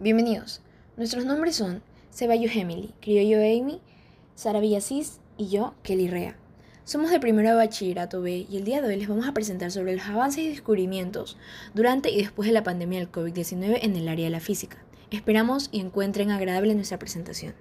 Bienvenidos. Nuestros nombres son Ceballos Emily, Criollo Amy, Sara Villasís y yo, Kelly Rea. Somos de primero de bachillerato B y el día de hoy les vamos a presentar sobre los avances y descubrimientos durante y después de la pandemia del COVID-19 en el área de la física. Esperamos y encuentren agradable nuestra presentación.